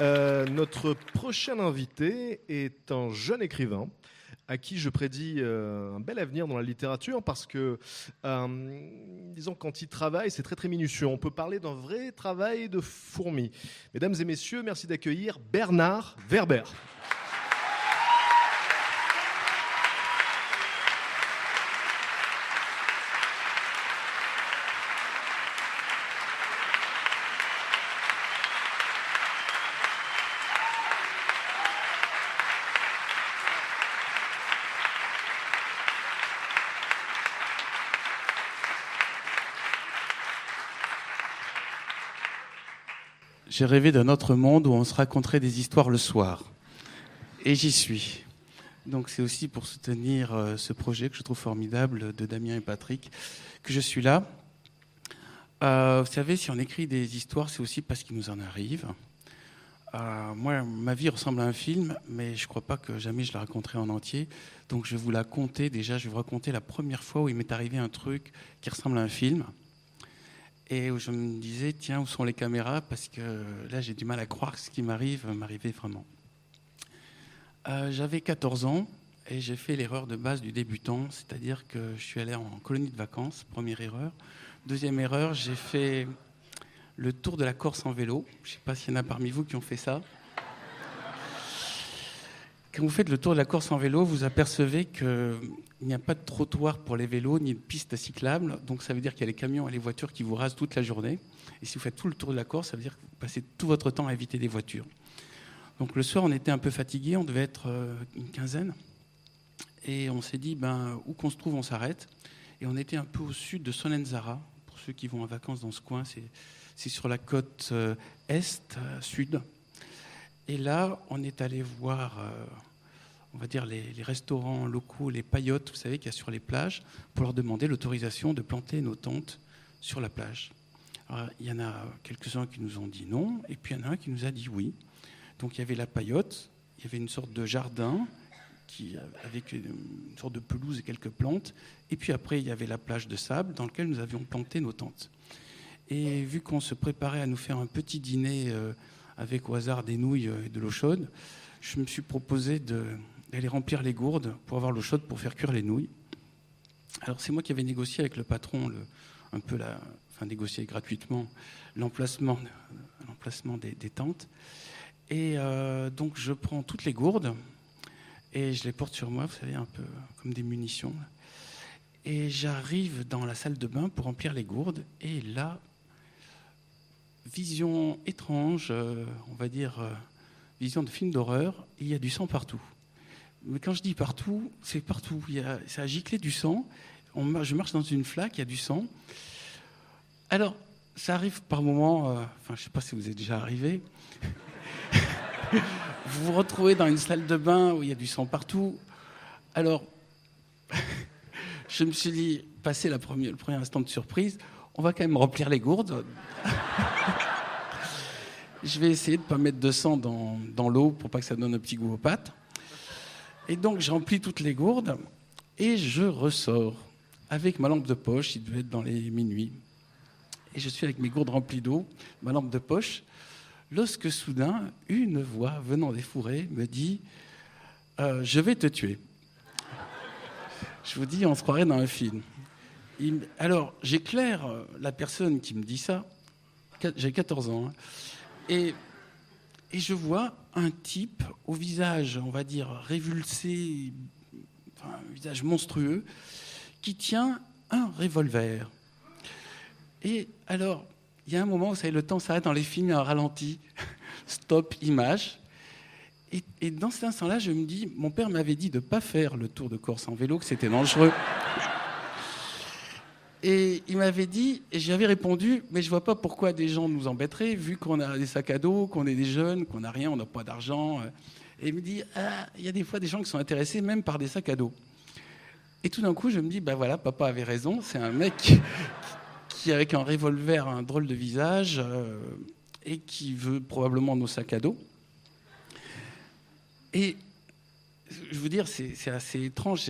Euh, notre prochain invité est un jeune écrivain à qui je prédis euh, un bel avenir dans la littérature parce que, euh, disons, quand il travaille, c'est très très minutieux. On peut parler d'un vrai travail de fourmi. Mesdames et messieurs, merci d'accueillir Bernard Werber. J'ai rêvé d'un autre monde où on se raconterait des histoires le soir. Et j'y suis. Donc c'est aussi pour soutenir euh, ce projet que je trouve formidable de Damien et Patrick que je suis là. Euh, vous savez, si on écrit des histoires, c'est aussi parce qu'il nous en arrive. Euh, moi, ma vie ressemble à un film, mais je ne crois pas que jamais je la raconterai en entier. Donc je vais vous la conter. Déjà, je vais vous raconter la première fois où il m'est arrivé un truc qui ressemble à un film et où je me disais, tiens, où sont les caméras Parce que là, j'ai du mal à croire que ce qui m'arrive m'arrivait vraiment. Euh, J'avais 14 ans et j'ai fait l'erreur de base du débutant, c'est-à-dire que je suis allé en colonie de vacances, première erreur. Deuxième erreur, j'ai fait le tour de la Corse en vélo. Je ne sais pas s'il y en a parmi vous qui ont fait ça. Quand vous faites le tour de la Corse en vélo, vous apercevez qu'il n'y a pas de trottoir pour les vélos ni de piste cyclable. Donc ça veut dire qu'il y a les camions et les voitures qui vous rasent toute la journée. Et si vous faites tout le tour de la Corse, ça veut dire que vous passez tout votre temps à éviter des voitures. Donc le soir, on était un peu fatigué, on devait être euh, une quinzaine. Et on s'est dit, ben, où qu'on se trouve, on s'arrête. Et on était un peu au sud de Solenzara. Pour ceux qui vont en vacances dans ce coin, c'est sur la côte euh, est, euh, sud. Et là, on est allé voir, on va dire, les, restaurants locaux, les paillotes, vous savez, qu'il y a sur les plages, pour leur demander l'autorisation de planter nos tentes sur la plage. Il y en a quelques-uns qui nous ont dit non, et puis il y en a un qui nous a dit oui. Donc il y avait la paillote, il y avait une sorte de jardin qui, avec une sorte de pelouse et quelques plantes, et puis après il y avait la plage de sable dans laquelle nous avions planté nos tentes. Et vu qu'on se préparait à nous faire un petit dîner euh, avec au hasard des nouilles et de l'eau chaude, je me suis proposé d'aller remplir les gourdes pour avoir l'eau chaude pour faire cuire les nouilles. Alors c'est moi qui avais négocié avec le patron, le, un peu la, enfin négocié gratuitement l'emplacement, des, tentes. Et euh, donc je prends toutes les gourdes et je les porte sur moi, vous savez, un peu comme des munitions. Et j'arrive dans la salle de bain pour remplir les gourdes. Et là, vision étrange, euh, on va dire euh, vision de film d'horreur, il y a du sang partout. Mais quand je dis partout, c'est partout. Il y a, ça a giclé du sang. On, je marche dans une flaque, il y a du sang. Alors, ça arrive par moments, euh, enfin, je ne sais pas si vous êtes déjà arrivé. vous vous retrouvez dans une salle de bain où il y a du sang partout. Alors, je me suis dit, passé la première, le premier instant de surprise, on va quand même remplir les gourdes. je vais essayer de ne pas mettre de sang dans, dans l'eau pour pas que ça donne un petit goût aux pâtes. Et donc, je toutes les gourdes et je ressors avec ma lampe de poche, il devait être dans les minuit. Et je suis avec mes gourdes remplies d'eau, ma lampe de poche, lorsque soudain, une voix venant des fourrés me dit euh, Je vais te tuer. Je vous dis, on se croirait dans un film. Il, alors, j'éclaire la personne qui me dit ça. J'ai 14 ans. Hein, et, et, je vois un type au visage, on va dire, révulsé, enfin, un visage monstrueux, qui tient un revolver. Et alors, il y a un moment, vous savez, le temps s'arrête dans les films, un ralenti, stop, image. Et, dans cet instant-là, je me dis, mon père m'avait dit de ne pas faire le tour de Corse en vélo, que c'était dangereux. Et il m'avait dit, et j'avais répondu, mais je vois pas pourquoi des gens nous embêteraient, vu qu'on a des sacs à dos, qu'on est des jeunes, qu'on n'a rien, on n'a pas d'argent. Et il me dit, ah, il y a des fois des gens qui sont intéressés même par des sacs à dos. Et tout d'un coup, je me dis, ben voilà, papa avait raison, c'est un mec qui, avec un revolver, un drôle de visage, euh, et qui veut probablement nos sacs à dos. Et je veux dire, c'est assez étrange.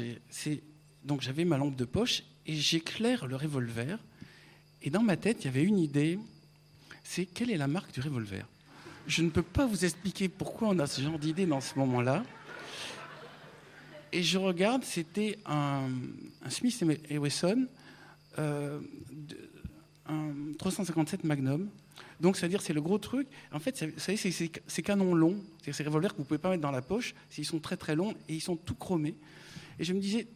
Donc j'avais ma lampe de poche et j'éclaire le revolver. Et dans ma tête, il y avait une idée, c'est quelle est la marque du revolver? Je ne peux pas vous expliquer pourquoi on a ce genre d'idée dans ce moment-là. Et je regarde, c'était un, Smith Wesson, euh, un 357 Magnum. Donc, c'est-à-dire, c'est le gros truc. En fait, vous savez, c'est ces canons longs, c'est ces revolvers que vous ne pouvez pas mettre dans la poche, ils sont très très longs et ils sont tout chromés. Et je me disais,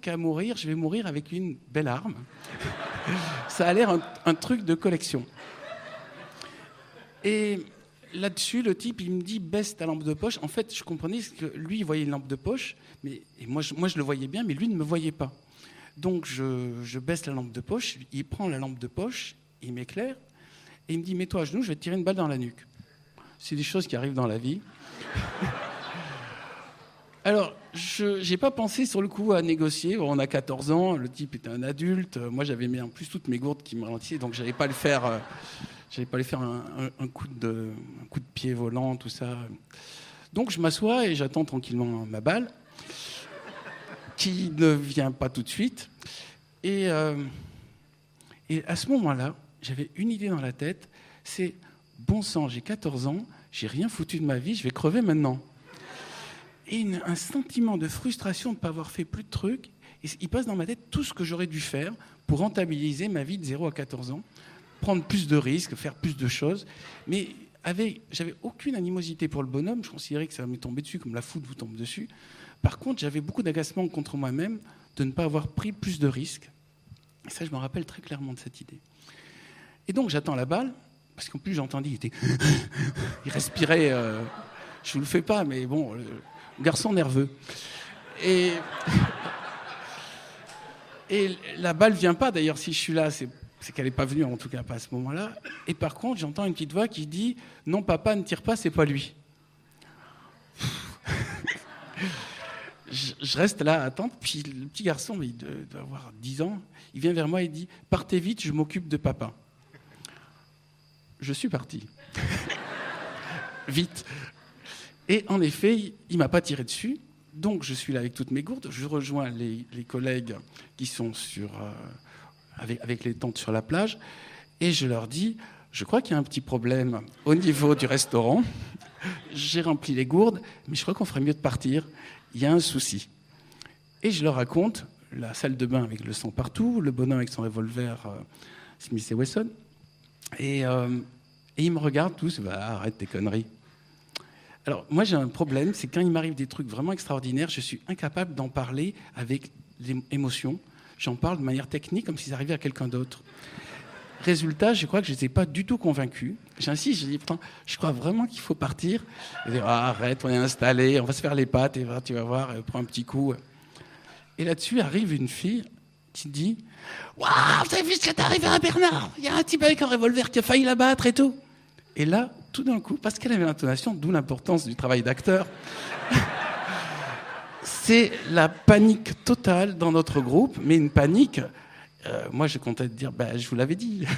qu'à mourir, je vais mourir avec une belle arme. Ça a l'air un, truc de collection. Et là-dessus, le type, il me dit baisse ta lampe de poche. En fait, je comprenais que lui, il voyait une lampe de poche, mais et moi, je, moi, je le voyais bien, mais lui ne me voyait pas. Donc, je, je baisse la lampe de poche. Il prend la lampe de poche, il m'éclaire, et il me dit Mets-toi à genoux, je vais te tirer une balle dans la nuque. C'est des choses qui arrivent dans la vie. Alors, je n'ai pas pensé sur le coup à négocier. On a 14 ans, le type était un adulte. Moi, j'avais mis en plus toutes mes gourdes qui me ralentissaient, donc je n'allais pas le faire. Euh, j'allais pas lui faire un, coup de, un coup de pied volant, tout ça. Donc, je m'assois et j'attends tranquillement ma balle, qui ne vient pas tout de suite. Et, euh, et à ce moment-là, j'avais une idée dans la tête, c'est bon sang, j'ai 14 ans, j'ai rien foutu de ma vie, je vais crever maintenant. Et un sentiment de frustration de ne pas avoir fait plus de trucs. il passe dans ma tête tout ce que j'aurais dû faire pour rentabiliser ma vie de 0 à 14 ans, prendre plus de risques, faire plus de choses. Mais j'avais aucune animosité pour le bonhomme. Je considérais que ça m'est tombé dessus comme la foudre vous tombe dessus. Par contre, j'avais beaucoup d'agacement contre moi-même de ne pas avoir pris plus de risques. Et ça, je me rappelle très clairement de cette idée. Et donc j'attends la balle, parce qu'en plus j'entendais, il il respirait. Euh, je vous le fais pas, mais bon, garçon nerveux. Et. La balle vient pas, d'ailleurs, si je suis là, c'est qu'elle n'est pas venue, en tout cas pas à ce moment-là. Et par contre, j'entends une petite voix qui dit Non, papa, ne tire pas, c'est pas lui. je, reste là à attendre, puis le petit garçon, il doit avoir 10 ans, il vient vers moi et dit Partez vite, je m'occupe de papa je suis parti. Vite. Et en effet, il ne m'a pas tiré dessus. Donc je suis là avec toutes mes gourdes. Je rejoins les, collègues qui sont sur, euh, avec, les tentes sur la plage. Et je leur dis, je crois qu'il y a un petit problème au niveau du restaurant. J'ai rempli les gourdes, mais je crois qu'on ferait mieux de partir. Il y a un souci. Et je leur raconte la salle de bain avec le sang partout, le bonhomme avec son revolver euh, Smith et Wesson. Euh, et, ils me regardent tous, bah, arrête tes conneries. Alors, moi, j'ai un problème, c'est quand il m'arrive des trucs vraiment extraordinaires, je suis incapable d'en parler avec l'émotion. J'en parle de manière technique, comme si ça arrivait à quelqu'un d'autre. Résultat, je crois que je n'étais pas du tout convaincu. J'insiste, je dis, je crois vraiment qu'il faut partir. Ah, arrête, on est installé, on va se faire les pattes, tu vas voir, euh, prends un petit coup. Et là-dessus arrive une fille qui dit Waouh, vous avez vu ce qui est arrivé à Bernard? Il y a un type avec un revolver qui a failli l'abattre et tout. Et là, tout d'un coup, parce qu'elle avait l'intonation, d'où l'importance du travail d'acteur, c'est la panique totale dans notre groupe, mais une panique. Euh, moi, je comptais dire bah, Je vous l'avais dit.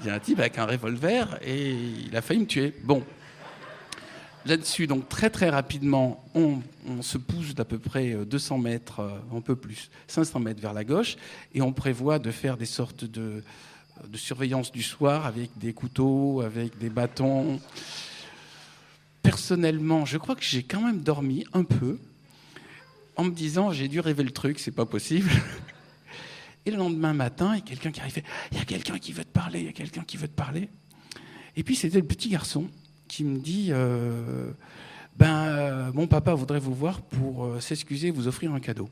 Il y a un type avec un revolver et il a failli me tuer. Bon, Là-dessus, donc très très rapidement, on, se pousse d'à peu près 200 euh, mètres, euh, un peu plus, 500 mètres vers la gauche, et on prévoit de faire des sortes de, de surveillance du soir avec des couteaux, avec des bâtons. Personnellement, je crois que j'ai quand même dormi un peu, en me disant j'ai dû rêver le truc, c'est pas possible. Et le lendemain matin, il y a quelqu'un qui arrive, il y a quelqu'un qui veut te parler, il y a quelqu'un qui veut te parler. Et puis c'était le petit garçon qui me dit euh, Ben, euh, mon papa voudrait vous voir pour euh, s'excuser vous offrir un cadeau.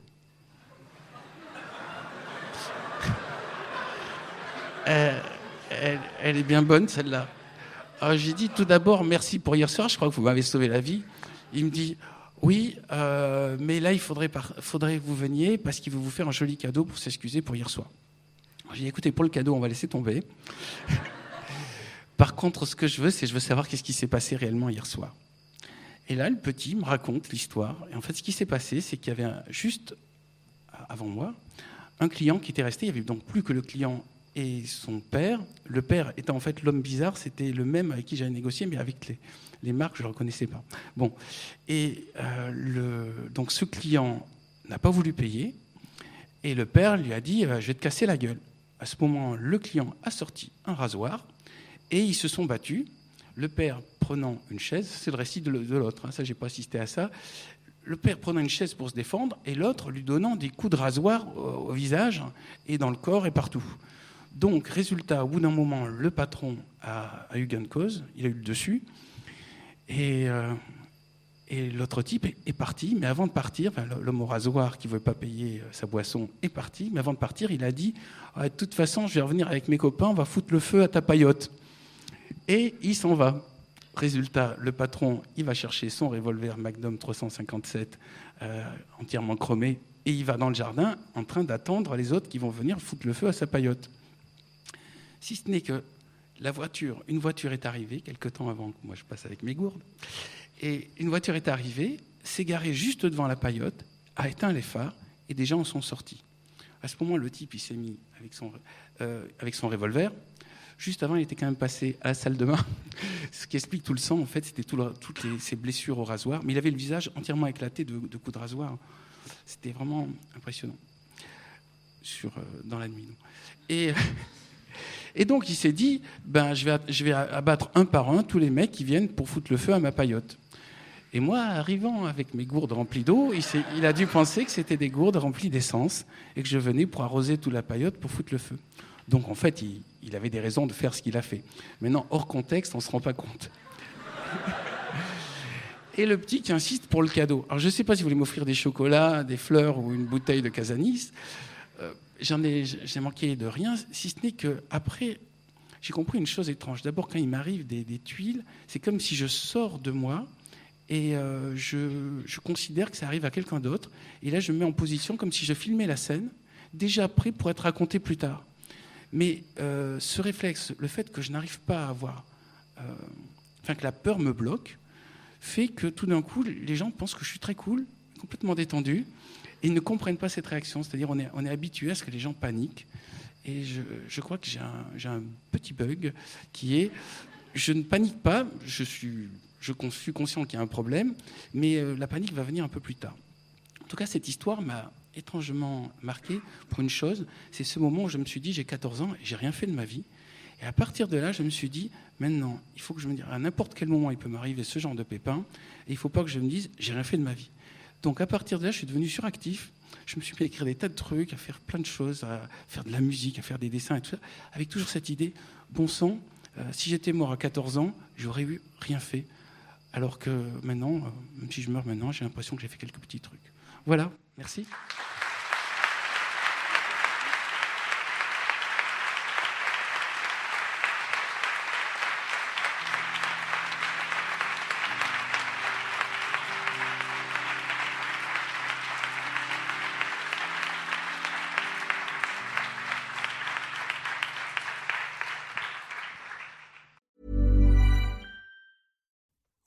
Elle, est bien bonne, celle-là. Alors j'ai dit tout d'abord merci pour hier soir, je crois que vous m'avez sauvé la vie. Il me dit oui, euh, mais là il faudrait, faudrait que vous veniez parce qu'il veut vous faire un joli cadeau pour s'excuser pour hier soir. J'ai dit écoutez, pour le cadeau, on va laisser tomber. Par contre, ce que je veux, c'est je veux savoir qu'est-ce qui s'est passé réellement hier soir. Et là, le petit me raconte l'histoire. Et en fait, ce qui s'est passé, c'est qu'il y avait juste avant moi un client qui était resté. Il n'y avait donc plus que le client et son père. Le père étant en fait l'homme bizarre, c'était le même avec qui j'avais négocié, mais avec les, les marques, je ne le reconnaissais pas. Bon, et euh, le, donc ce client n'a pas voulu payer, et le père lui a dit euh, Je vais te casser la gueule. À ce moment, le client a sorti un rasoir, et ils se sont battus. Le père prenant une chaise, c'est le récit de l'autre, hein, ça j'ai pas assisté à ça. Le père prenant une chaise pour se défendre et l'autre lui donnant des coups de rasoir au visage et dans le corps et partout. Donc, résultat, au bout d'un moment, le patron a, eu gain de cause, il a eu le dessus, et, euh, l'autre type est, parti, mais avant de partir, l'homme au rasoir qui ne veut pas payer euh, sa boisson est parti, mais avant de partir, il a dit ah, De toute façon, je vais revenir avec mes copains, on va foutre le feu à ta paillote. Et il s'en va. Résultat, le patron, il va chercher son revolver Magnum 357 euh, entièrement chromé, et il va dans le jardin en train d'attendre les autres qui vont venir foutre le feu à sa paillote. Si ce n'est que la voiture, une voiture est arrivée, quelque temps avant que moi je passe avec mes gourdes, et une voiture est arrivée, s'est garée juste devant la paillote, a éteint les phares, et des gens en sont sortis. À ce moment, le type, il s'est mis avec son, euh, avec son revolver. Juste avant, il était quand même passé à la salle de bain, ce qui explique tout le sang. En fait, c'était toutes ses blessures au rasoir, mais il avait le visage entièrement éclaté de, coups de rasoir. C'était vraiment impressionnant sur, euh, dans la nuit. Et Et donc il s'est dit, ben, je, vais, abattre un par un tous les mecs qui viennent pour foutre le feu à ma paillote. Et moi, arrivant avec mes gourdes remplies d'eau, il, a dû penser que c'était des gourdes remplies d'essence et que je venais pour arroser toute la paillote pour foutre le feu. Donc en fait, il, il avait des raisons de faire ce qu'il a fait. Maintenant, hors contexte, on ne se rend pas compte. Et le petit qui insiste pour le cadeau. Alors je ne sais pas si vous voulez m'offrir des chocolats, des fleurs ou une bouteille de Casanis. Euh, j'en ai, j'ai manqué de rien, si ce n'est que après, j'ai compris une chose étrange. D'abord, quand il m'arrive des, tuiles, c'est comme si je sors de moi et euh, je, considère que ça arrive à quelqu'un d'autre. Et là, je me mets en position comme si je filmais la scène, déjà prêt pour être raconté plus tard. Mais euh, ce réflexe, le fait que je n'arrive pas à avoir, euh, enfin que la peur me bloque, fait que tout d'un coup, les gens pensent que je suis très cool, complètement détendu, ils ne comprennent pas cette réaction. C'est-à-dire on est, habitué à ce que les gens paniquent. Et je, crois que j'ai un, un, petit bug qui est, je ne panique pas, je suis, je suis conscient qu'il y a un problème, mais euh, la panique va venir un peu plus tard. En tout cas, cette histoire m'a étrangement marqué pour une chose, c'est ce moment où je me suis dit, j'ai 14 ans et j'ai rien fait de ma vie. Et à partir de là, je me suis dit, maintenant, il faut que je me dise, à n'importe quel moment, il peut m'arriver ce genre de pépin, et il ne faut pas que je me dise, j'ai rien fait de ma vie. Donc à partir de là, je suis devenu suractif. Je me suis mis à écrire des tas de trucs, à faire plein de choses, à faire de la musique, à faire des dessins et tout ça, avec toujours cette idée, bon sang, euh, si j'étais mort à 14 ans, j'aurais eu rien fait. Alors que maintenant, euh, même si je meurs maintenant, j'ai l'impression que j'ai fait quelques petits trucs. Voilà, merci.